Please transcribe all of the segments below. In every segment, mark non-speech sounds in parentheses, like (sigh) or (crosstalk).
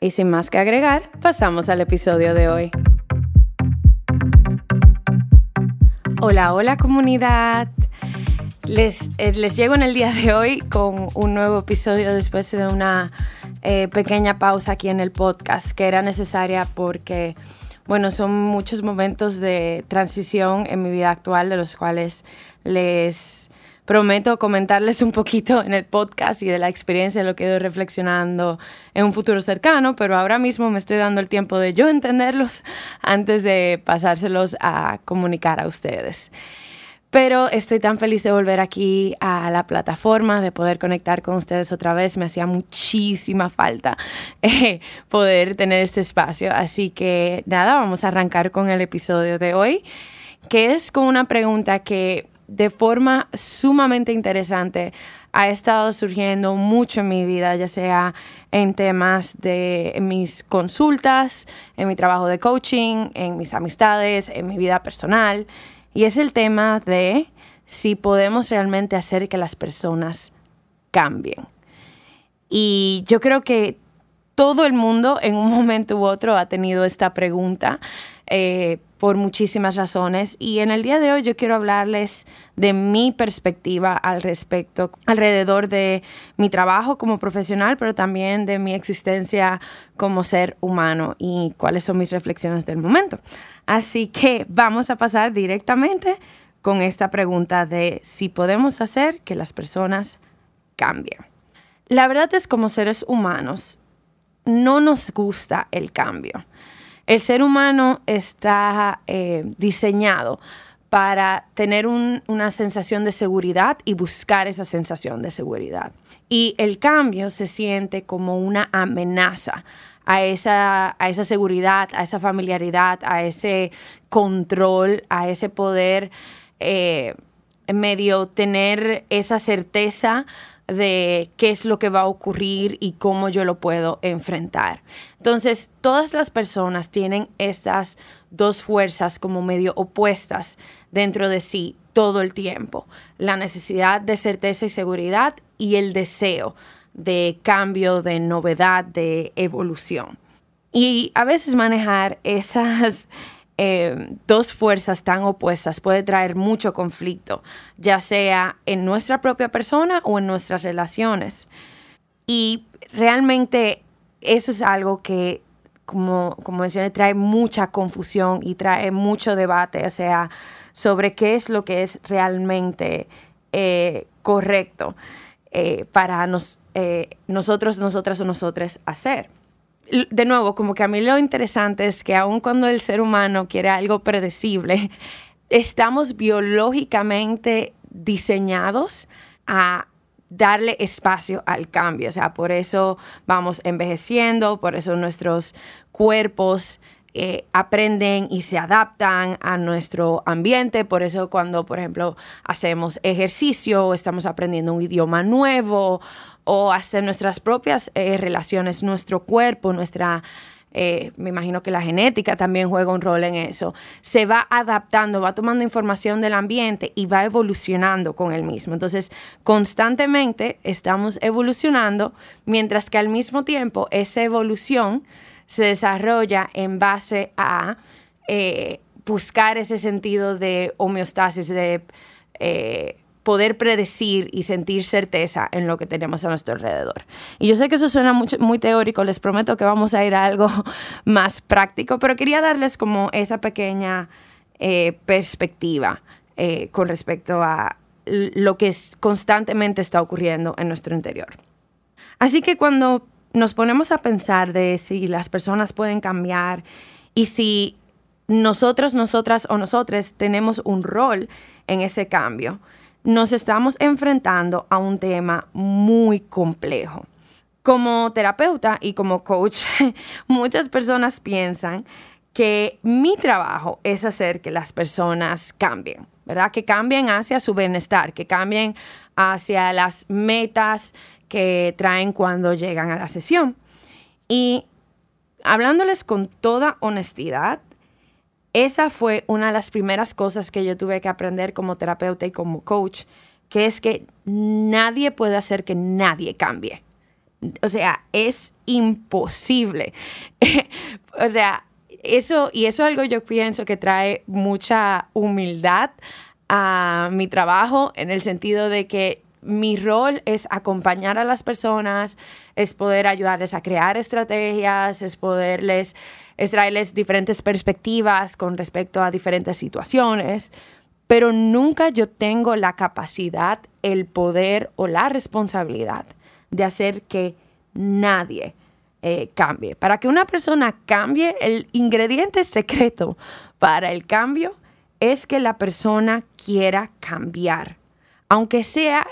Y sin más que agregar, pasamos al episodio de hoy. Hola, hola comunidad. Les, eh, les llego en el día de hoy con un nuevo episodio después de una eh, pequeña pausa aquí en el podcast que era necesaria porque, bueno, son muchos momentos de transición en mi vida actual de los cuales les prometo comentarles un poquito en el podcast y de la experiencia, de lo que he ido reflexionando en un futuro cercano, pero ahora mismo me estoy dando el tiempo de yo entenderlos antes de pasárselos a comunicar a ustedes. Pero estoy tan feliz de volver aquí a la plataforma, de poder conectar con ustedes otra vez. Me hacía muchísima falta eh, poder tener este espacio. Así que nada, vamos a arrancar con el episodio de hoy, que es con una pregunta que de forma sumamente interesante ha estado surgiendo mucho en mi vida, ya sea en temas de mis consultas, en mi trabajo de coaching, en mis amistades, en mi vida personal. Y es el tema de si podemos realmente hacer que las personas cambien. Y yo creo que todo el mundo en un momento u otro ha tenido esta pregunta. Eh, por muchísimas razones y en el día de hoy yo quiero hablarles de mi perspectiva al respecto, alrededor de mi trabajo como profesional, pero también de mi existencia como ser humano y cuáles son mis reflexiones del momento. Así que vamos a pasar directamente con esta pregunta de si podemos hacer que las personas cambien. La verdad es como seres humanos, no nos gusta el cambio. El ser humano está eh, diseñado para tener una sensación de seguridad y buscar esa sensación de seguridad. Y el cambio se siente como una amenaza a esa, a esa seguridad, a esa familiaridad, a ese control, a ese poder eh, medio tener esa certeza de qué es lo que va a ocurrir y cómo yo lo puedo enfrentar. Entonces, todas las personas tienen estas dos fuerzas como medio opuestas dentro de sí todo el tiempo. La necesidad de certeza y seguridad y el deseo de cambio, de novedad, de evolución. Y a veces manejar esas eh, dos fuerzas tan opuestas puede traer mucho conflicto, ya sea en nuestra propia persona o en nuestras relaciones. Y realmente eso es algo que, como, como mencioné, trae mucha confusión y trae mucho debate, o sea, sobre qué es lo que es realmente eh, correcto eh, para nos, nosotros, nosotras o nosotros hacer de nuevo, como que a mí lo interesante es que aun cuando el ser humano quiere algo predecible, (laughs) estamos biológicamente diseñados a darle espacio al cambio. O sea, por eso vamos envejeciendo, por eso nuestros cuerpos eh, aprenden y se adaptan a nuestro ambiente. Por eso cuando, por ejemplo, hacemos ejercicio, estamos aprendiendo un idioma nuevo o hacer nuestras propias eh, relaciones, nuestro cuerpo, nuestra eh, me imagino que la genética también juega un rol en eso, se va adaptando, va tomando información del ambiente y va evolucionando con el mismo. Entonces, constantemente estamos evolucionando, mientras que al mismo tiempo esa evolución se desarrolla en base a eh, buscar ese sentido de homeostasis, de eh, poder predecir y sentir certeza en lo que tenemos a nuestro alrededor. Y yo sé que eso suena muy teórico, les prometo que vamos a ir a algo (laughs) más práctico, pero quería darles como esa pequeña eh, perspectiva con respecto a lo que constantemente está ocurriendo en nuestro interior. Así que cuando nos ponemos a pensar de si las personas pueden cambiar y si nosotros, nosotras o nosotros tenemos un rol en ese cambio, nos estamos enfrentando a un tema muy complejo. Como terapeuta y como coach, (laughs) muchas personas piensan que mi trabajo es hacer que las personas cambien, ¿verdad? Que cambien hacia su bienestar, que cambien hacia las metas que traen cuando llegan a la sesión. Y hablándoles con toda honestidad, esa fue una de las primeras cosas que yo tuve que aprender como terapeuta y como coach, que es que nadie puede hacer que nadie cambie. O sea, es imposible. (laughs) o sea, eso, y eso es algo yo pienso que trae mucha humildad a mi trabajo en el sentido de que mi rol es acompañar a las personas, es poder ayudarles a crear estrategias, es poderles es traerles diferentes perspectivas con respecto a diferentes situaciones, pero nunca yo tengo la capacidad, el poder o la responsabilidad de hacer que nadie eh. Para que una persona cambie, el ingrediente secreto para el cambio es que la persona quiera cambiar, aunque sea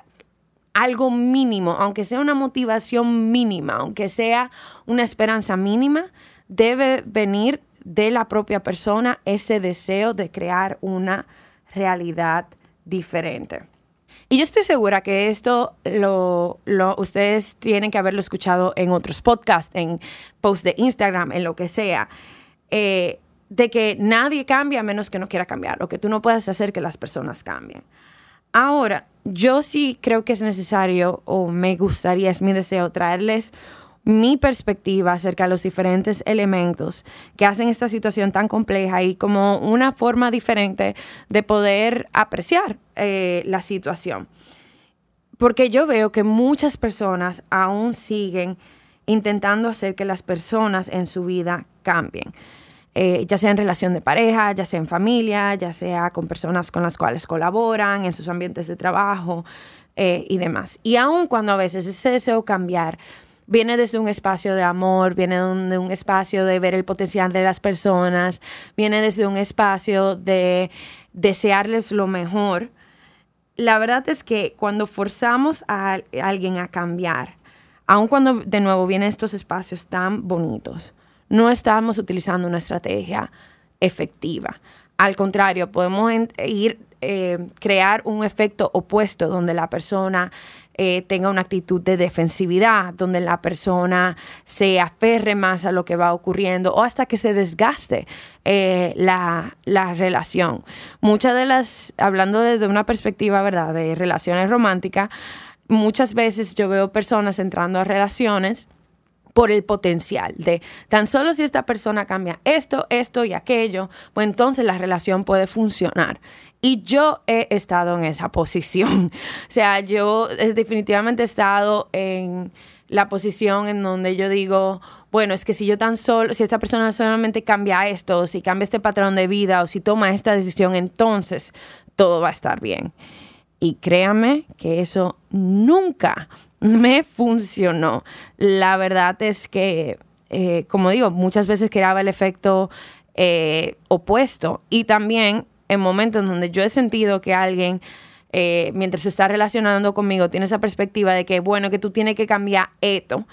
algo mínimo, aunque sea una motivación mínima, aunque sea una esperanza mínima, debe venir de la propia persona ese deseo de crear una realidad diferente. Y yo estoy segura que esto lo, ustedes tienen que haberlo escuchado en otros podcasts, en posts de Instagram, en lo que sea, eh, de que nadie cambia a menos que no quiera cambiar, o que tú no puedes hacer que las personas cambien. Ahora, yo sí creo que es necesario, o me gustaría, es mi deseo, traerles mi perspectiva acerca de los diferentes elementos que hacen esta situación tan compleja y como una forma diferente de poder apreciar eh, la situación. Porque yo veo que muchas personas aún siguen intentando hacer que las personas en su vida cambien. Eh, ya sea en relación de pareja, ya sea en familia, ya sea con personas con las cuales colaboran, en sus ambientes de trabajo eh, y demás. Y aun cuando a veces ese deseo cambiar viene desde un espacio de amor, viene de un, espacio de ver el potencial de las personas, viene desde un espacio de desearles lo mejor. La verdad es que cuando forzamos a alguien a cambiar, aun cuando de nuevo vienen estos espacios tan bonitos, no estamos utilizando una estrategia efectiva. Al contrario, podemos ir eh, crear un efecto opuesto donde la persona eh, tenga una actitud de defensividad, donde la persona se aferre más a lo que va ocurriendo o hasta que se desgaste eh, la, la, relación. Muchas de las, hablando desde una perspectiva, ¿verdad?, de relaciones románticas, muchas veces yo veo personas entrando a relaciones por el potencial de tan solo si esta persona cambia esto, esto y aquello, pues entonces la relación puede funcionar. Y yo he estado en esa (laughs) posición. o sea, yo definitivamente he estado en la posición en donde yo digo, bueno, es que si yo tan solo, si esta persona solamente cambia esto, si cambia este patrón de vida, o si toma esta decisión, entonces todo va a estar bien. Y créame que eso nunca (laughs) me funcionó. La verdad es que, eh, como digo, muchas veces creaba el efecto eh, opuesto y también en momentos donde yo he sentido que alguien... Eh, mientras está relacionando conmigo, tiene esa perspectiva de que, bueno, que tú tienes que cambiar esto.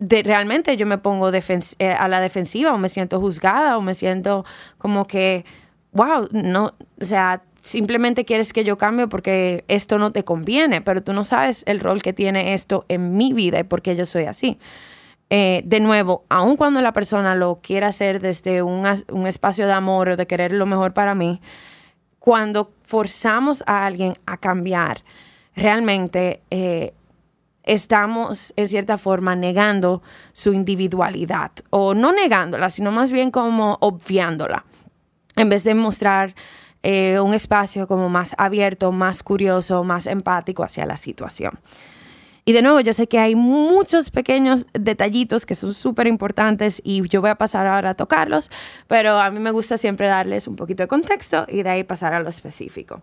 De, realmente yo me pongo a la defensiva o me siento juzgada o me siento como que, wow, no, o sea, simplemente quieres que yo cambie porque esto no te conviene, pero tú no sabes el rol que tiene esto en mi vida y por qué yo soy así. eh, de nuevo, aun cuando la persona lo quiera hacer desde un, espacio de amor o de querer lo mejor para mí, cuando forzamos a alguien a cambiar, realmente eh, estamos en cierta forma negando su individualidad o no negándola, sino más bien como obviándola, en vez de mostrar eh, un espacio como más abierto, más curioso, más empático hacia la situación. Y de nuevo, yo sé que hay muchos pequeños detallitos que son súper importantes y yo voy a pasar ahora a tocarlos, pero a mí me gusta siempre darles un poquito de contexto y de ahí pasar a lo específico.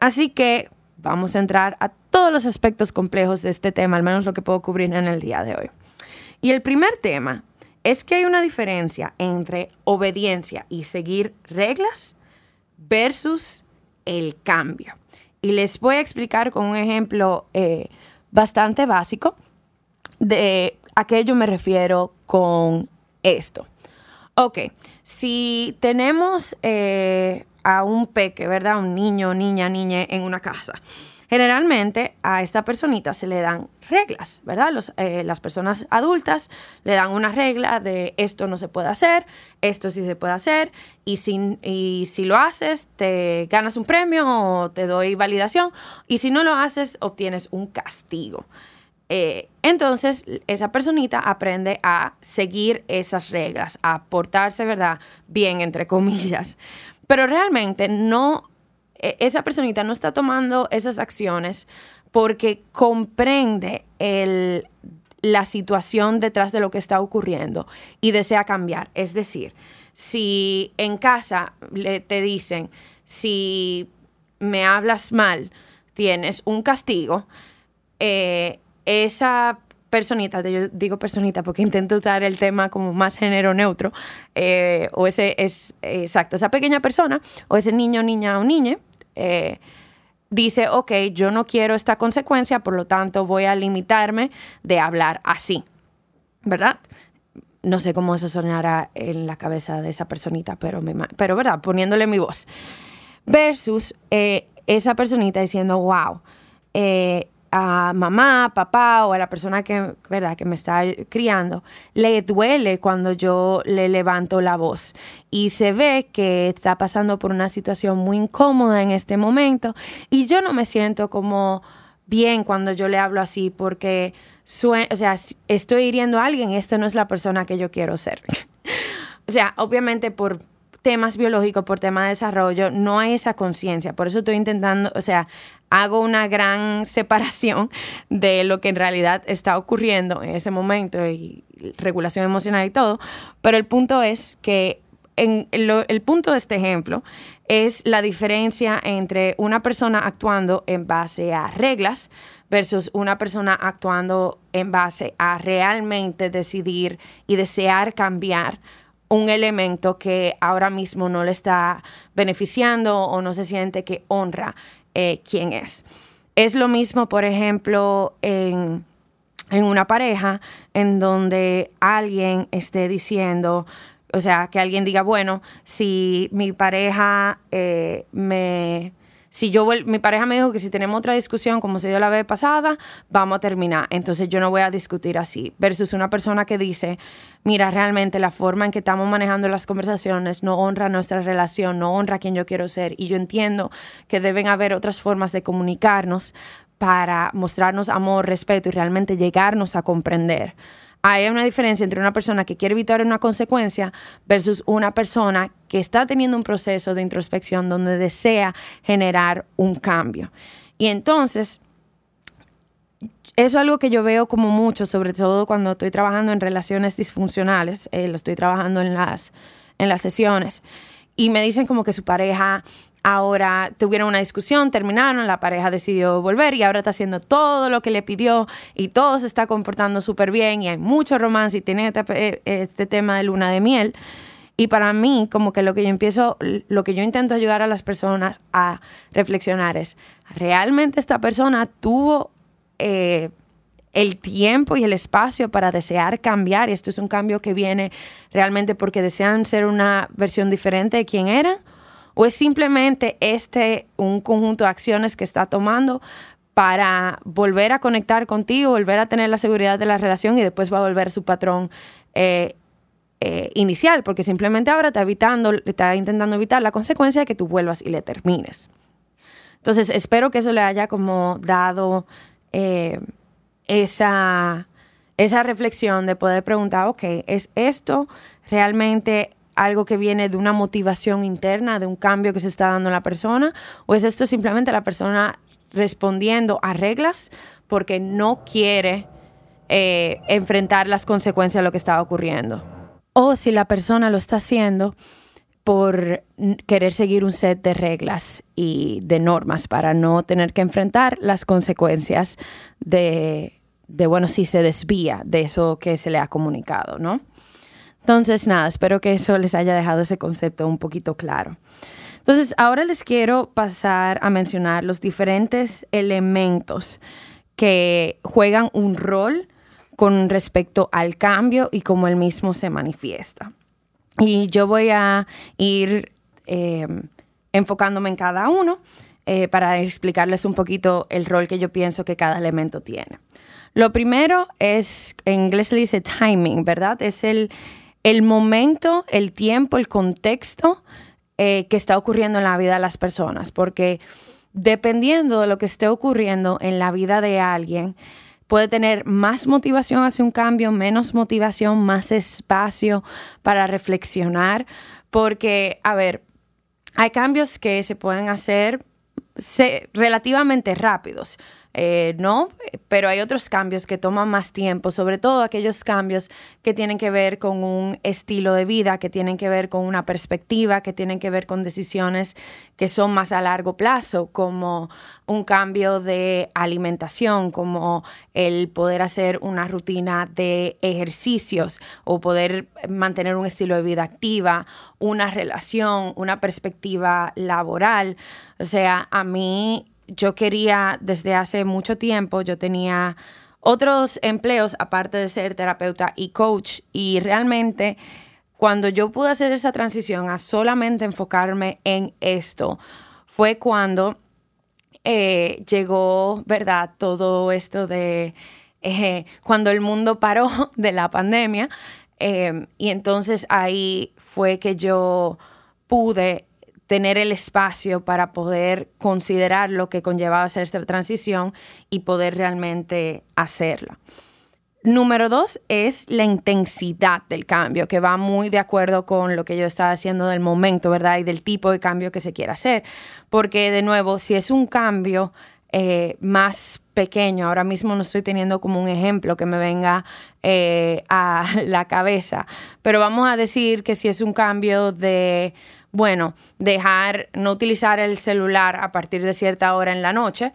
Así que vamos a entrar a todos los aspectos complejos de este tema, al menos lo que puedo cubrir en el día de hoy. Y el primer tema es que hay una diferencia entre obediencia y seguir reglas versus el cambio. Y les voy a explicar con un ejemplo eh, bastante básico de a qué yo me refiero con esto. Ok, si tenemos eh, a un peque, ¿verdad? Un niño, niña, niña en una casa. Generalmente a esta personita se le dan reglas, ¿verdad? Eh, las personas adultas le dan una regla de esto no se puede hacer, esto sí se puede hacer, y si, lo haces te ganas un premio o te doy validación, y si no lo haces obtienes un castigo. Eh, entonces, esa personita aprende a seguir esas reglas, a portarse, ¿verdad? Bien, entre comillas. Pero realmente no, esa personita no está tomando esas acciones porque comprende la situación detrás de lo que está ocurriendo y desea cambiar. Es decir, si en casa le, te dicen, si me hablas mal, tienes un castigo, eh, esa personita, yo digo personita porque intento usar el tema como más género neutro, eh, o ese es, exacto, esa pequeña persona, o ese niño, niña o niña, eh, dice, ok, yo no quiero esta consecuencia, por lo tanto voy a limitarme de hablar así, ¿verdad? No sé cómo eso sonará en la cabeza de esa personita, pero, pero ¿verdad? Poniéndole mi voz. Versus eh, esa personita diciendo, wow, eh, a mamá, papá o a la persona que, ¿verdad? que me está criando, le duele cuando yo le levanto la voz y se ve que está pasando por una situación muy incómoda en este momento y yo no me siento como bien cuando yo le hablo así porque o sea, estoy hiriendo a alguien esta no es la persona que yo quiero ser. (laughs) o sea, obviamente por temas biológicos, por tema de desarrollo, no hay esa conciencia. Por eso estoy intentando, o sea, hago una gran (laughs) separación de lo que en realidad está ocurriendo en ese momento y regulación emocional y todo. Pero el punto es que en el punto de este ejemplo es la diferencia entre una persona actuando en base a reglas versus una persona actuando en base a realmente decidir y desear cambiar un elemento que ahora mismo no le está beneficiando o no se siente que honra eh, quién es. Es lo mismo, por ejemplo, en, una pareja en donde alguien esté diciendo, o sea, que alguien diga, bueno, si mi pareja eh, me si yo mi pareja me dijo que si tenemos otra discusión como se dio la vez pasada, vamos a terminar. Entonces yo no voy a discutir así. Versus una persona que dice, mira, realmente la forma en que estamos manejando las conversaciones no honra nuestra relación, no honra a quien yo quiero ser. Y yo entiendo que deben haber otras formas de comunicarnos para mostrarnos amor, respeto y realmente llegarnos a comprender hay una diferencia entre una persona que quiere evitar una consecuencia versus una persona que está teniendo un proceso de introspección donde desea generar un cambio. Y entonces, eso es algo que yo veo como mucho, sobre todo cuando estoy trabajando en relaciones disfuncionales, eh, lo estoy trabajando en las, en las sesiones, y me dicen como que su pareja Ahora tuvieron una discusión, terminaron, la pareja decidió volver y ahora está haciendo todo lo que le pidió y todo se está comportando súper bien y hay mucho romance y tiene este, eh, este, tema de luna de miel. Y para mí, como que lo que yo empiezo, lo que yo intento ayudar a las personas a reflexionar es, ¿realmente esta persona tuvo eh, el tiempo y el espacio para desear cambiar? Y esto es un cambio que viene realmente porque desean ser una versión diferente de quien eran ¿O es simplemente este un conjunto de acciones que está tomando para volver a conectar contigo, volver a tener la seguridad de la relación y después va a volver su patrón eh, eh, inicial, porque simplemente ahora está evitando, está intentando evitar la consecuencia de que tú vuelvas y le termines. Entonces, espero que eso le haya como dado eh, esa, esa reflexión de poder preguntar, ok, ¿es esto realmente algo que viene de una motivación interna, de un cambio que se está dando en la persona? ¿O es esto simplemente la persona respondiendo a reglas porque no quiere eh, enfrentar las consecuencias de lo que está ocurriendo? O si la persona lo está haciendo por querer seguir un set de reglas y de normas para no tener que enfrentar las consecuencias de, de, bueno, si se desvía de eso que se le ha comunicado, ¿no? Entonces, nada, espero que eso les haya dejado ese concepto un poquito claro. Entonces, ahora les quiero pasar a mencionar los diferentes elementos que juegan un rol con respecto al cambio y cómo el mismo se manifiesta. Y yo voy a ir eh, enfocándome en cada uno eh, para explicarles un poquito el rol que yo pienso que cada elemento tiene. Lo primero es, en inglés se dice timing, ¿verdad? Es el, el momento, el tiempo, el contexto eh, que está ocurriendo en la vida de las personas, porque dependiendo de lo que esté ocurriendo en la vida de alguien, puede tener más motivación hacia un cambio, menos motivación, más espacio para reflexionar, porque, a ver, hay cambios que se pueden hacer relativamente rápidos. Eh, no, pero hay otros cambios que toman más tiempo, sobre todo aquellos cambios que tienen que ver con un estilo de vida, que tienen que ver con una perspectiva, que tienen que ver con decisiones que son más a largo plazo, como un cambio de alimentación, como el poder hacer una rutina de ejercicios o poder mantener un estilo de vida activa, una relación, una perspectiva laboral. O sea, a mí yo quería, desde hace mucho tiempo, yo tenía otros empleos aparte de ser terapeuta y coach y realmente cuando yo pude hacer esa transición a solamente enfocarme en esto, fue cuando eh, llegó, ¿verdad? Todo esto de eh, cuando el mundo paró (laughs) de la pandemia. Eh, y entonces ahí fue que yo pude tener el espacio para poder considerar lo que conllevaba hacer esta transición y poder realmente hacerla. Número dos es la intensidad del cambio, que va muy de acuerdo con lo que yo estaba haciendo del momento, ¿verdad? Y del tipo de cambio que se quiera hacer. Porque, de nuevo, si es un cambio eh, más pequeño, ahora mismo no estoy teniendo como un ejemplo que me venga eh, a (laughs) la cabeza, pero vamos a decir que si es un cambio de bueno, dejar, no utilizar el celular a partir de cierta hora en la noche,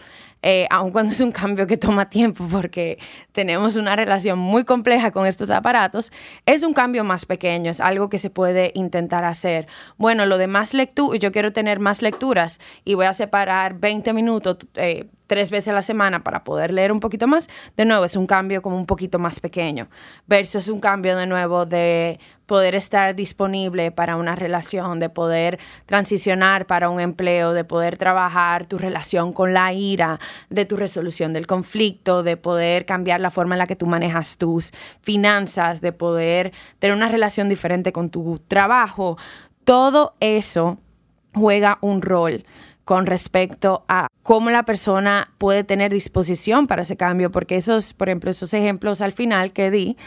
eh, aun cuando es un cambio que toma tiempo porque tenemos una relación muy compleja con estos aparatos, es un cambio más pequeño, es algo que se puede intentar hacer. Bueno, lo de más lectura, yo quiero tener más lecturas y voy a separar 20 minutos. Eh, tres veces a la semana para poder leer un poquito más, de nuevo es un cambio como un poquito más pequeño, versus un cambio de nuevo de poder estar disponible para una relación, de poder transicionar para un empleo, de poder trabajar tu relación con la ira, de tu resolución del conflicto, de poder cambiar la forma en la que tú manejas tus finanzas, de poder tener una relación diferente con tu trabajo. Todo eso juega un rol con respecto a cómo la persona puede tener disposición para ese cambio, porque esos, por ejemplo, esos ejemplos al final que di,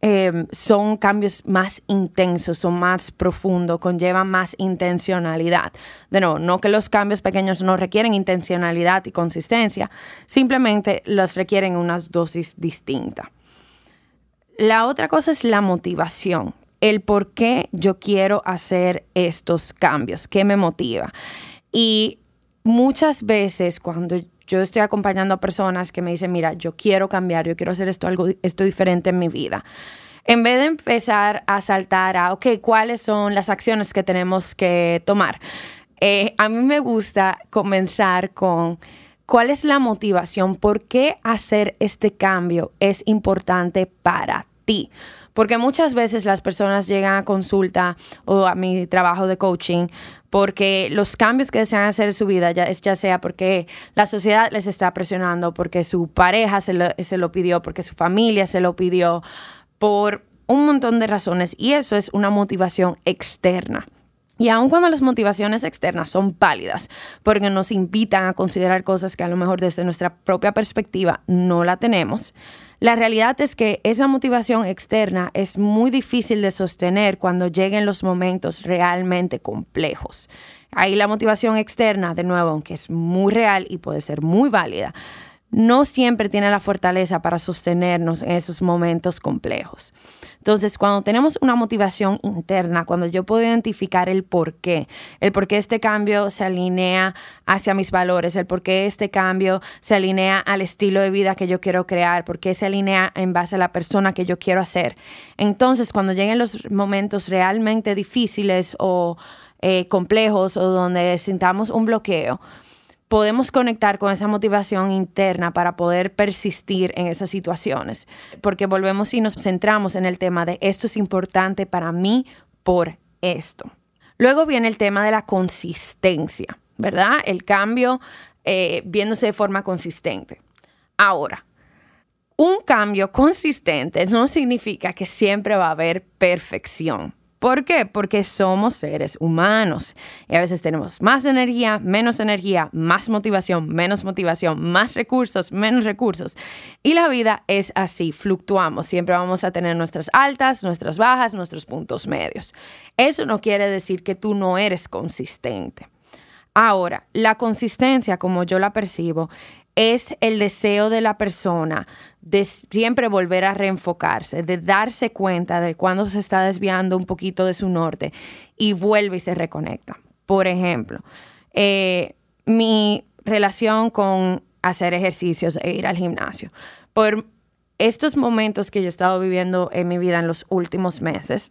em, son cambios más intensos, son más profundos, conllevan más intencionalidad. De nuevo, no que los cambios pequeños no requieren intencionalidad y consistencia, simplemente los requieren unas dosis distintas. La otra cosa es la motivación, el por qué yo quiero hacer estos cambios, qué me motiva. Y muchas veces cuando yo estoy acompañando a personas que me dicen, mira, yo quiero cambiar, yo quiero hacer esto, algo, esto diferente en mi vida. En vez de empezar a saltar a, ok, ¿cuáles son las acciones que tenemos que tomar? Eh, a mí me gusta comenzar con cuál es la motivación, por qué hacer este cambio es importante para ti. Porque muchas veces las personas llegan a consulta o a mi trabajo de coaching porque los cambios que desean hacer en su vida, ya, ya sea porque la sociedad les está presionando, porque su pareja se lo, se lo pidió, porque su familia se lo pidió, por un montón de razones. Y eso es una motivación externa. Y aun cuando las motivaciones externas son válidas, porque nos invitan a considerar cosas que a lo mejor desde nuestra propia perspectiva no la tenemos, la realidad es que esa motivación externa es muy difícil de sostener cuando lleguen los momentos realmente complejos. Ahí la motivación externa, de nuevo, aunque es muy real y puede ser muy válida, no siempre tiene la fortaleza para sostenernos en esos momentos complejos. Entonces, cuando tenemos una motivación interna, cuando yo puedo identificar el por qué, el por qué este cambio se alinea hacia mis valores, el por qué este cambio se alinea al estilo de vida que yo quiero crear, por qué se alinea en base a la persona que yo quiero hacer. Entonces, cuando lleguen los momentos realmente difíciles o eh, complejos o donde sintamos un bloqueo, podemos conectar con esa motivación interna para poder persistir en esas situaciones. Porque volvemos y nos centramos en el tema de esto es importante para mí por esto. Luego viene el tema de la consistencia, ¿verdad? El cambio eh, viéndose de forma consistente. Ahora, un cambio consistente no significa que siempre va a haber perfección. ¿Por qué? Porque somos seres humanos y a veces tenemos más energía, menos energía, más motivación, menos motivación, más recursos, menos recursos. Y la vida es así, fluctuamos. Siempre vamos a tener nuestras altas, nuestras bajas, nuestros puntos medios. Eso no quiere decir que tú no eres consistente. Ahora, la consistencia, como yo la percibo, es el deseo de la persona de siempre volver a reenfocarse, de darse cuenta de cuando se está desviando un poquito de su norte y vuelve y se reconecta. Por ejemplo, eh, mi relación con hacer ejercicios e ir al gimnasio. Por estos momentos que yo he estado viviendo en mi vida en los últimos meses,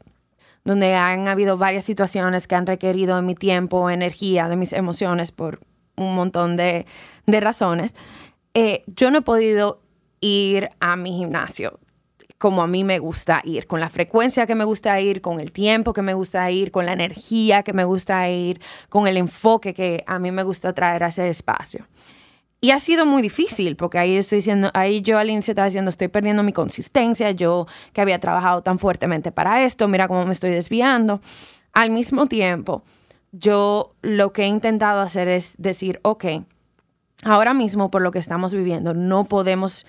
donde han habido varias situaciones que han requerido de mi tiempo, energía, de mis emociones por un montón de, razones, eh, yo no he podido ir a mi gimnasio como a mí me gusta ir, con la frecuencia que me gusta ir, con el tiempo que me gusta ir, con la energía que me gusta ir, con el enfoque que a mí me gusta traer a ese espacio. Y ha sido muy difícil, porque ahí estoy diciendo, ahí yo al inicio estaba diciendo, estoy perdiendo mi consistencia, yo que había trabajado tan fuertemente para esto, mira cómo me estoy desviando. Al mismo tiempo, yo lo que he intentado hacer es decir, ok, ahora mismo por lo que estamos viviendo, no podemos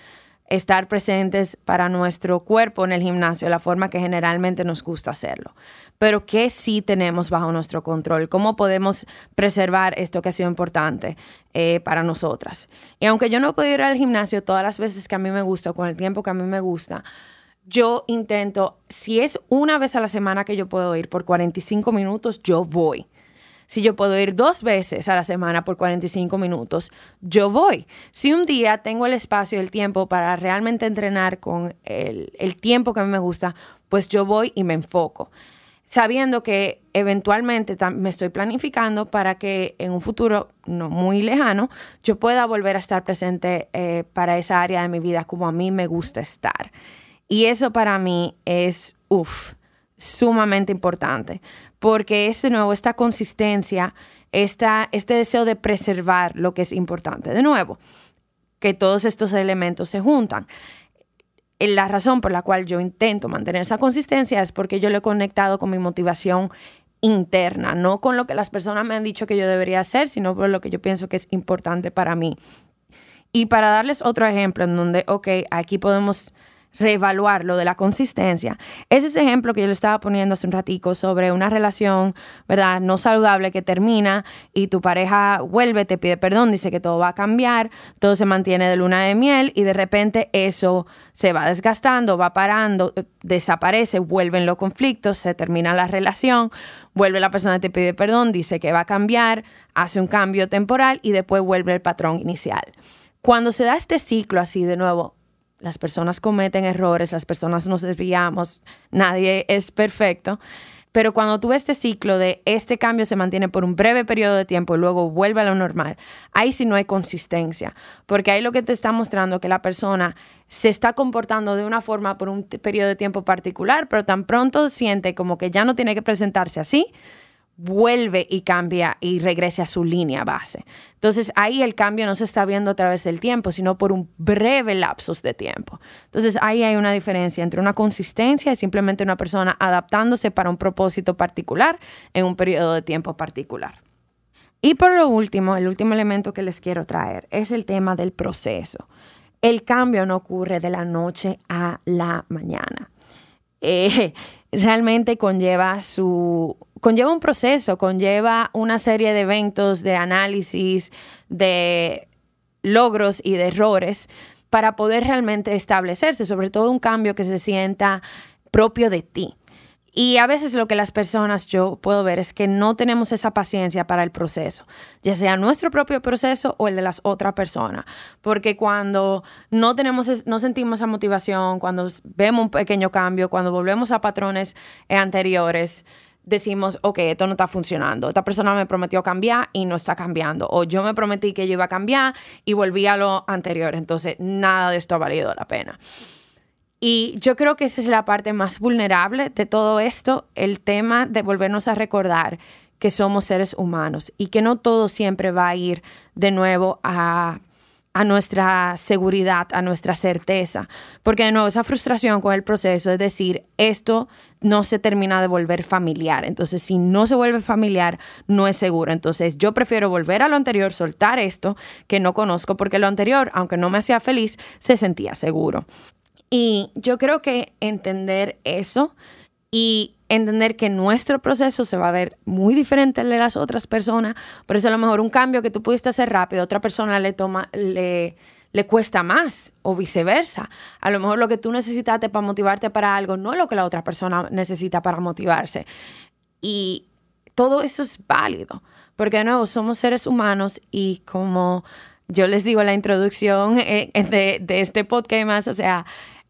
estar presentes para nuestro cuerpo en el gimnasio de la forma que generalmente nos gusta hacerlo. Pero ¿qué sí tenemos bajo nuestro control? ¿Cómo podemos preservar esto que ha sido importante eh, para nosotras? Y aunque yo no puedo ir al gimnasio todas las veces que a mí me gusta, con el tiempo que a mí me gusta, yo intento, si es una vez a la semana que yo puedo ir por 45 minutos, yo voy si yo puedo ir dos veces a la semana por 45 minutos, yo voy. Si un día tengo el espacio y el tiempo para realmente entrenar con el, tiempo que a mí me gusta, pues yo voy y me enfoco sabiendo que eventualmente me estoy planificando para que en un futuro no muy lejano yo pueda volver a estar presente eh, para esa área de mi vida como a mí me gusta estar. Y eso para mí es, uff, sumamente importante, porque es de nuevo esta consistencia, esta, este deseo de preservar lo que es importante. De nuevo, que todos estos elementos se juntan. La razón por la cual yo intento mantener esa consistencia es porque yo lo he conectado con mi motivación interna, no con lo que las personas me han dicho que yo debería hacer, sino por lo que yo pienso que es importante para mí. Y para darles otro ejemplo en donde, ok, aquí podemos reevaluar lo de la consistencia. Es ese ejemplo que yo le estaba poniendo hace un ratico sobre una relación, ¿verdad? No saludable que termina y tu pareja vuelve, te pide perdón, dice que todo va a cambiar, todo se mantiene de luna de miel y de repente eso se va desgastando, va parando, desaparece, vuelven los conflictos, se termina la relación, vuelve la persona te pide perdón, dice que va a cambiar, hace un cambio temporal y después vuelve el patrón inicial. Cuando se da este ciclo así de nuevo, las personas cometen errores, las personas nos desviamos, nadie es perfecto. Pero cuando tú ves este ciclo de este cambio se mantiene por un breve periodo de tiempo y luego vuelve a lo normal, ahí sí no hay consistencia, porque ahí lo que te está mostrando que la persona se está comportando de una forma por un periodo de tiempo particular, pero tan pronto siente como que ya no tiene que presentarse así, vuelve y cambia y regrese a su línea base. Entonces ahí el cambio no se está viendo a través del tiempo, sino por un breve lapsus de tiempo. Entonces ahí hay una diferencia entre una consistencia y simplemente una persona adaptándose para un propósito particular en un periodo de tiempo particular. Y por lo último, el último elemento que les quiero traer es el tema del proceso. El cambio no ocurre de la noche a la mañana. Eh, realmente conlleva su conlleva un proceso, conlleva una serie de eventos, de análisis, de logros y de errores para poder realmente establecerse, sobre todo un cambio que se sienta propio de ti. Y a veces lo que las personas yo puedo ver es que no tenemos esa paciencia para el proceso, ya sea nuestro propio proceso o el de las otras personas, porque cuando no tenemos no sentimos esa motivación, cuando vemos un pequeño cambio, cuando volvemos a patrones anteriores, decimos, ok, esto no está funcionando. Esta persona me prometió cambiar y no está cambiando. O yo me prometí que yo iba a cambiar y volví a lo anterior. Entonces, nada de esto ha valido la pena. Y yo creo que esa es la parte más vulnerable de todo esto, el tema de volvernos a recordar que somos seres humanos y que no todo siempre va a ir de nuevo a nuestra seguridad, a nuestra certeza. Porque de nuevo, esa frustración con el proceso es decir, esto no se termina de volver familiar. Entonces, si no se vuelve familiar, no es seguro. Entonces, yo prefiero volver a lo anterior, soltar esto que no conozco, porque lo anterior, aunque no me hacía feliz, se sentía seguro. Y yo creo que entender eso y entender que nuestro proceso se va a ver muy diferente al de las otras personas. Por eso a lo mejor un cambio que tú pudiste hacer rápido, a otra persona le toma, le, le cuesta más o viceversa. A lo mejor lo que tú necesitaste para motivarte para algo no es lo que la otra persona necesita para motivarse. Y todo eso es válido, porque de nuevo somos seres humanos y como yo les digo en la introducción eh, de, de este podcast o sea,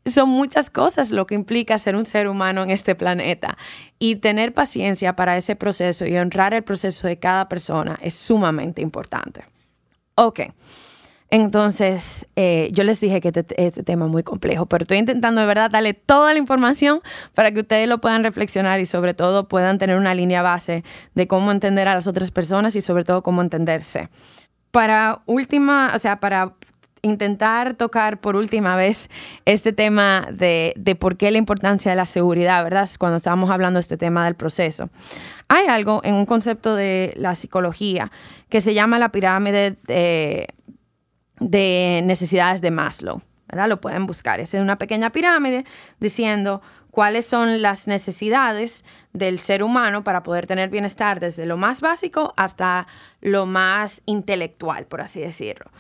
son muchas cosas lo que implica ser un ser humano en este planeta. Y tener paciencia para ese proceso y honrar el proceso de cada persona es sumamente importante. Ok. Entonces, eh, yo les dije que este, este, tema es muy complejo, pero estoy intentando de verdad darle toda la información para que ustedes lo puedan reflexionar y sobre todo puedan tener una línea base de cómo entender a las otras personas y sobre todo cómo entenderse. Para última, o sea, para intentar tocar por última vez este tema de, por qué la importancia de la seguridad, ¿verdad? Cuando estábamos hablando de este tema del proceso. Hay algo en un concepto de la psicología que se llama la pirámide de, de necesidades de Maslow, ¿verdad? Lo pueden buscar. Es una pequeña pirámide diciendo cuáles son las necesidades del ser humano para poder tener bienestar desde lo más básico hasta lo más intelectual, por así decirlo.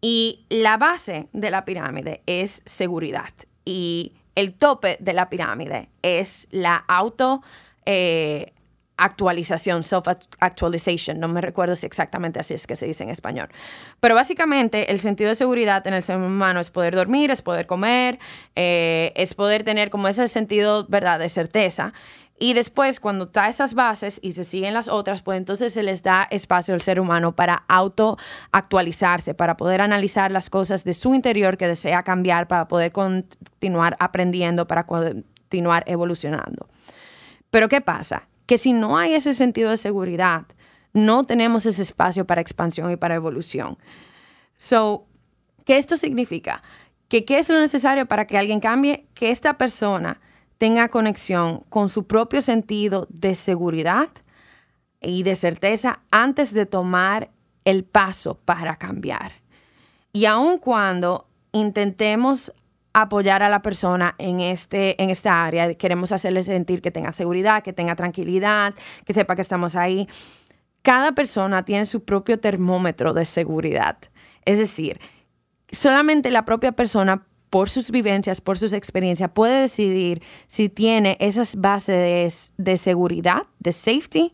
Y la base de la pirámide es seguridad. Y el tope de la pirámide es la auto eh, self-actualization. No me recuerdo si exactamente así es que se dice en español. Pero básicamente el sentido de seguridad en el ser humano es poder dormir, es poder comer, eh, es poder tener como ese sentido, ¿verdad?, de certeza. Y después, cuando está esas bases y se siguen las otras, pues entonces se les da espacio al ser humano para autoactualizarse, para poder analizar las cosas de su interior que desea cambiar, para poder continuar aprendiendo, para continuar evolucionando. Pero ¿qué pasa? Que si no hay ese sentido de seguridad, no tenemos ese espacio para expansión y para evolución. So, ¿qué esto significa? Que qué es lo necesario para que alguien cambie? Que esta persona tenga conexión con su propio sentido de seguridad y de certeza antes de tomar el paso para cambiar. Y aun cuando intentemos apoyar a la persona en, este, en esta área, queremos hacerle sentir que tenga seguridad, que tenga tranquilidad, que sepa que estamos ahí. Cada persona tiene su propio termómetro de seguridad. Es decir, solamente la propia persona por sus vivencias, por sus experiencias, puede decidir si tiene esas bases de, seguridad, de safety,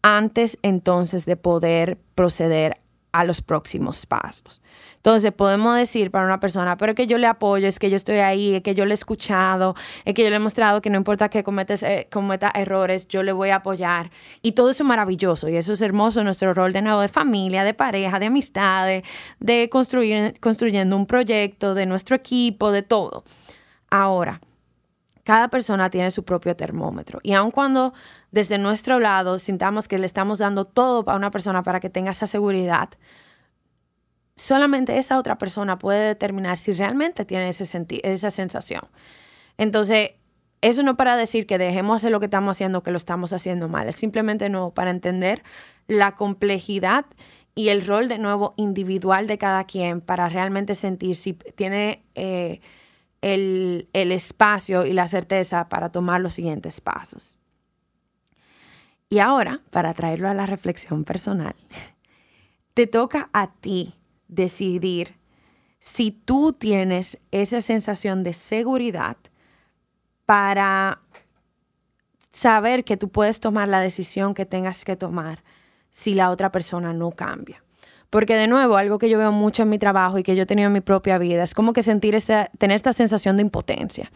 antes entonces de poder proceder a los próximos pasos. Entonces podemos decir para una persona, pero es que yo le apoyo, es que yo estoy ahí, es que yo le he escuchado, es que yo le he mostrado que no importa que eh, cometa errores, yo le voy a apoyar. Y todo eso es maravilloso y eso es hermoso, nuestro rol de nuevo de familia, de pareja, de amistad, de, construir, construyendo un proyecto, de nuestro equipo, de todo. Ahora, cada persona tiene su propio termómetro. Y aun cuando desde nuestro lado sintamos que le estamos dando todo a una persona para que tenga esa seguridad, solamente esa otra persona puede determinar si realmente tiene ese esa sensación. Entonces, eso no para decir que dejemos hacer lo que estamos haciendo, que lo estamos haciendo mal. Es simplemente no para entender la complejidad y el rol de nuevo individual de cada quien para realmente sentir si tiene... Eh, el, espacio y la certeza para tomar los siguientes pasos. Y ahora, para traerlo a la reflexión personal, (laughs) te toca a ti decidir si tú tienes esa sensación de seguridad para saber que tú puedes tomar la decisión que tengas que tomar si la otra persona no cambia. Porque de nuevo, algo que yo veo mucho en mi trabajo y que yo he tenido en mi propia vida, es como que sentir esta, tener esta sensación de impotencia,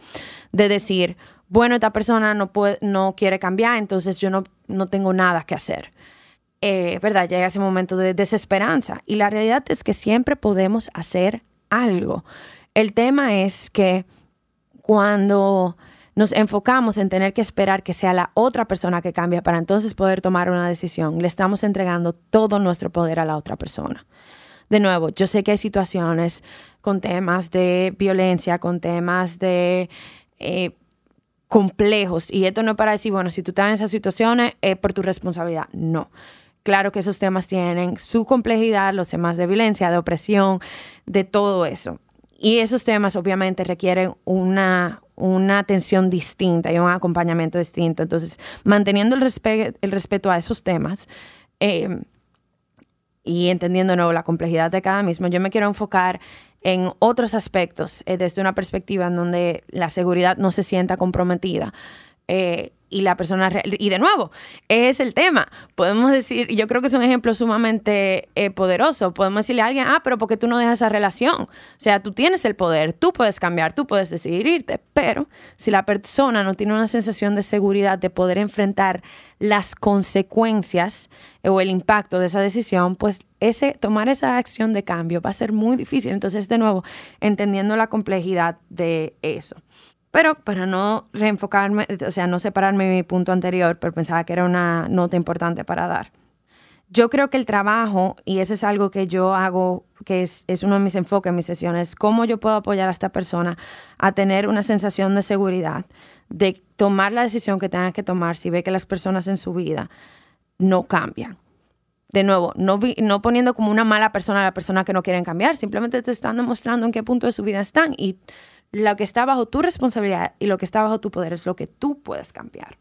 de decir, bueno, esta persona no, no quiere cambiar, entonces yo no, no tengo nada que hacer. Eh, ¿Verdad? Llega ese momento de desesperanza. Y la realidad es que siempre podemos hacer algo. El tema es que cuando nos enfocamos en tener que esperar que sea la otra persona que cambie para entonces poder tomar una decisión. Le estamos entregando todo nuestro poder a la otra persona. De nuevo, yo sé que hay situaciones con temas de violencia, con temas de eh, complejos, y esto no es para decir, bueno, si tú estás en esas situaciones es por tu responsabilidad. No. Claro que esos temas tienen su complejidad, los temas de violencia, de opresión, de todo eso. Y esos temas obviamente requieren una, una atención distinta y un acompañamiento distinto. Entonces, manteniendo el, el respeto a esos temas em, y entendiendo nuevo la complejidad de cada mismo, yo me quiero enfocar en otros aspectos eh, desde una perspectiva en donde la seguridad no se sienta comprometida. Eh, y la persona y de nuevo es el tema. Podemos decir yo creo que es un ejemplo sumamente eh, poderoso. Podemos decirle a alguien ah pero porque tú no dejas esa relación o sea tú tienes el poder tú puedes cambiar tú puedes decidir irte pero si la persona no tiene una sensación de seguridad de poder enfrentar las consecuencias o el impacto de esa decisión pues ese tomar esa acción de cambio va a ser muy difícil. Entonces de nuevo entendiendo la complejidad de eso pero para no reenfocarme, o sea, no separarme de mi punto anterior, pero pensaba que era una nota importante para dar. Yo creo que el trabajo, y eso es algo que yo hago, que es, es uno de mis enfoques en mis sesiones, cómo yo puedo apoyar a esta persona a tener una sensación de seguridad, de tomar la decisión que tenga que tomar si ve que las personas en su vida no cambian. De nuevo, no, no poniendo como una mala persona a la persona que no quieren cambiar, simplemente te están demostrando en qué punto de su vida están y lo que está bajo tu responsabilidad y lo que está bajo tu poder es lo que tú puedes cambiar.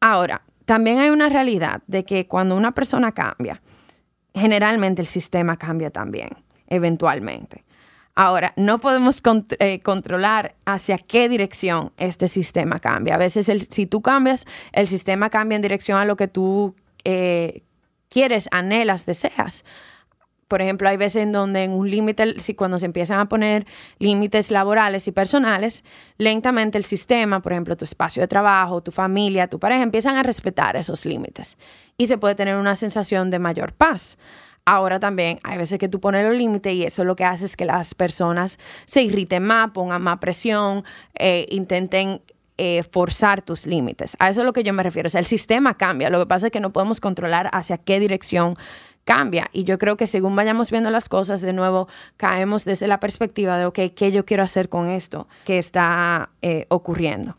Ahora, también hay una realidad de que cuando una persona cambia, generalmente el sistema cambia también, eventualmente. Ahora, no podemos eh, controlar hacia qué dirección este sistema cambia. A veces, si tú cambias, el sistema cambia en dirección a lo que tú eh, quieres, anhelas, deseas por ejemplo, hay veces en donde en un límite, si cuando se empiezan a poner límites laborales y personales, lentamente el sistema, por ejemplo, tu espacio de trabajo, tu familia, tu pareja, empiezan a respetar esos límites y se puede tener una sensación de mayor paz. Ahora también hay veces que tú pones los límites y eso lo que hace es que las personas se irriten más, pongan más presión, eh, intenten eh, forzar tus límites. A eso es lo que yo me refiero. O sea, el sistema cambia. Lo que pasa es que no podemos controlar hacia qué dirección cambia. Y yo creo que según vayamos viendo las cosas, de nuevo caemos desde la perspectiva de, ok, ¿qué yo quiero hacer con esto que está eh, ocurriendo?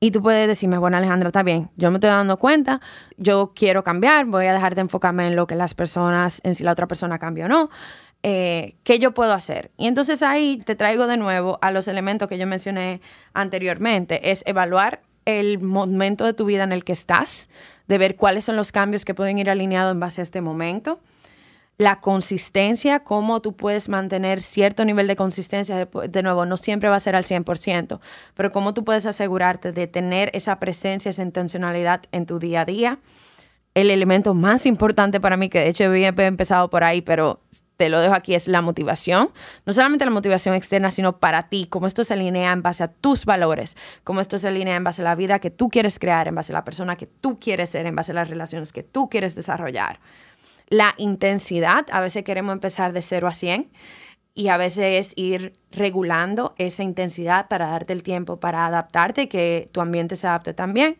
Y tú puedes decirme, bueno Alejandra, está bien, yo me estoy dando cuenta, yo quiero cambiar, voy a dejar de enfocarme en lo que las personas, en si la otra persona cambia o no. Eh, ¿Qué yo puedo hacer? Y entonces ahí te traigo de nuevo a los elementos que yo mencioné anteriormente, es evaluar el momento de tu vida en el que estás, de ver cuáles son los cambios que pueden ir alineados en base a este momento. La consistencia, cómo tú puedes mantener cierto nivel de consistencia, de, nuevo, no siempre va a ser al 100%, pero cómo tú puedes asegurarte de tener esa presencia, esa intencionalidad en tu día a día. el elemento más importante para mí, que de hecho había empezado por ahí, pero te lo dejo aquí, es la motivación. No solamente la motivación externa, sino para ti, cómo esto se alinea en base a tus valores, cómo esto se alinea en base a la vida que tú quieres crear, en base a la persona que tú quieres ser, en base a las relaciones que tú quieres desarrollar. La intensidad, a veces queremos empezar de 0 a 100 y a veces es ir regulando esa intensidad para darte el tiempo para adaptarte que tu ambiente se adapte también.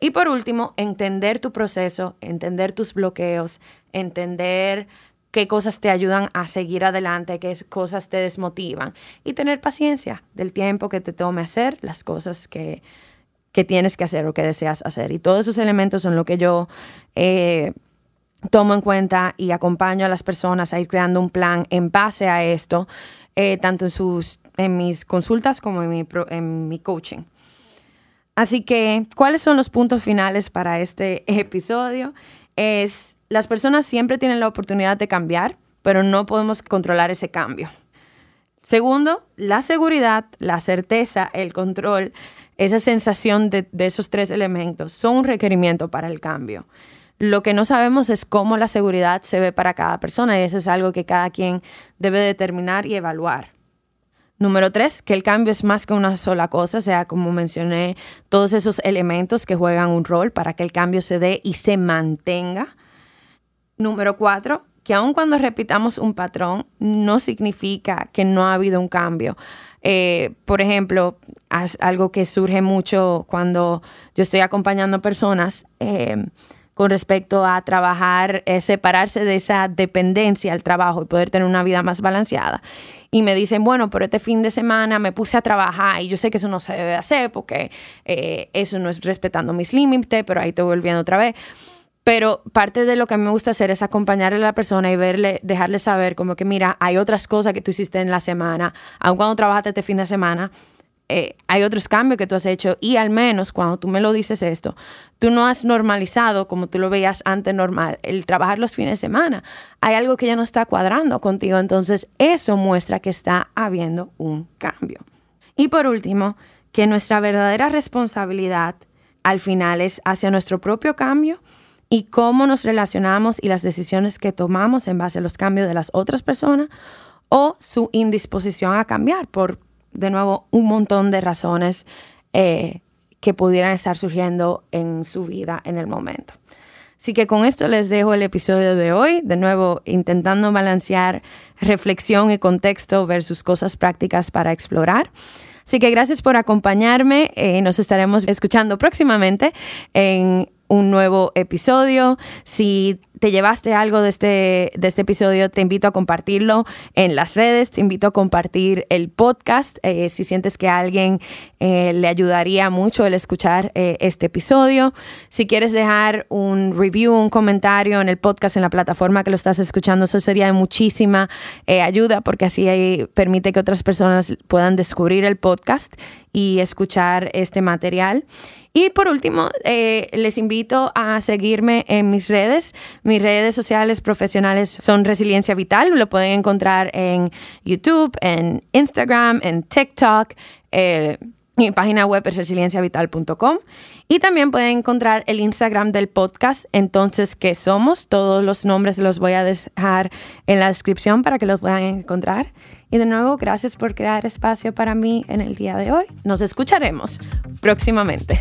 Y por último, entender tu proceso, entender tus bloqueos, entender qué cosas te ayudan a seguir adelante, qué cosas te desmotivan y tener paciencia del tiempo que te tome hacer las cosas que, tienes que hacer o que deseas hacer. Y todos esos elementos son lo que yo eh, tomo en cuenta y acompaño a las personas a ir creando un plan en base a esto, eh, tanto en, sus, en mis consultas como en mi, en mi coaching. Así que, ¿cuáles son los puntos finales para este (laughs) episodio? Es las personas siempre tienen la oportunidad de cambiar, pero no podemos controlar ese cambio. Segundo, la seguridad, la certeza, el control, esa sensación de, esos tres elementos son un requerimiento para el cambio. Lo que no sabemos es cómo la seguridad se ve para cada persona y eso es algo que cada quien debe determinar y evaluar. Número tres, que el cambio es más que una sola cosa, sea, como mencioné, todos esos elementos que juegan un rol para que el cambio se dé y se mantenga. Número cuatro, que aun cuando repitamos un patrón, no significa que no ha habido un cambio. Eh, por ejemplo, algo que surge mucho cuando yo estoy acompañando personas eh, con respecto a trabajar, separarse de esa dependencia al trabajo y poder tener una vida más balanceada. Y me dicen, bueno, pero este fin de semana me puse a trabajar y yo sé que eso no se debe hacer porque eh, eso no es respetando mis límites, pero ahí te volviendo otra vez. Pero parte de lo que a mí me gusta hacer es acompañarle a la persona y verle, dejarle saber como que, mira, hay otras cosas que tú hiciste en la semana, aun cuando trabajaste este fin de semana, eh, hay otros cambios que tú has hecho y al menos cuando tú me lo dices esto, tú no has normalizado como tú lo veías antes normal, el trabajar los fines de semana. Hay algo que ya no está cuadrando contigo, entonces eso muestra que está habiendo un cambio. Y por último, que nuestra verdadera responsabilidad al final es hacia nuestro propio cambio y cómo nos relacionamos y las decisiones que tomamos en base a los cambios de las otras personas o su indisposición a cambiar por, de nuevo, un montón de razones eh, que pudieran estar surgiendo en su vida en el momento. Así que con esto les dejo el episodio de hoy, de nuevo intentando balancear reflexión y contexto versus cosas prácticas para explorar. Así que gracias por acompañarme. Eh, nos estaremos escuchando próximamente en un nuevo episodio. Si te llevaste algo de este, de este episodio, te invito a compartirlo en las redes, te invito a compartir el podcast eh, si sientes que alguien eh, le ayudaría mucho el escuchar eh, este episodio. Si quieres dejar un review, un comentario en el podcast, en la plataforma que lo estás escuchando, eso sería de muchísima ayuda porque así permite que otras personas puedan descubrir el podcast y escuchar este material. Y por último, eh, les invito a seguirme en mis redes. Mis redes sociales profesionales son Resiliencia Vital. Lo pueden encontrar en YouTube, en Instagram, en TikTok. Eh, mi página web es resilienciavital.com y también pueden encontrar el Instagram del podcast, entonces, ¿qué somos? Todos los nombres los voy a dejar en la descripción para que los puedan encontrar. Y de nuevo, gracias por crear espacio para mí en el día de hoy. Nos escucharemos próximamente.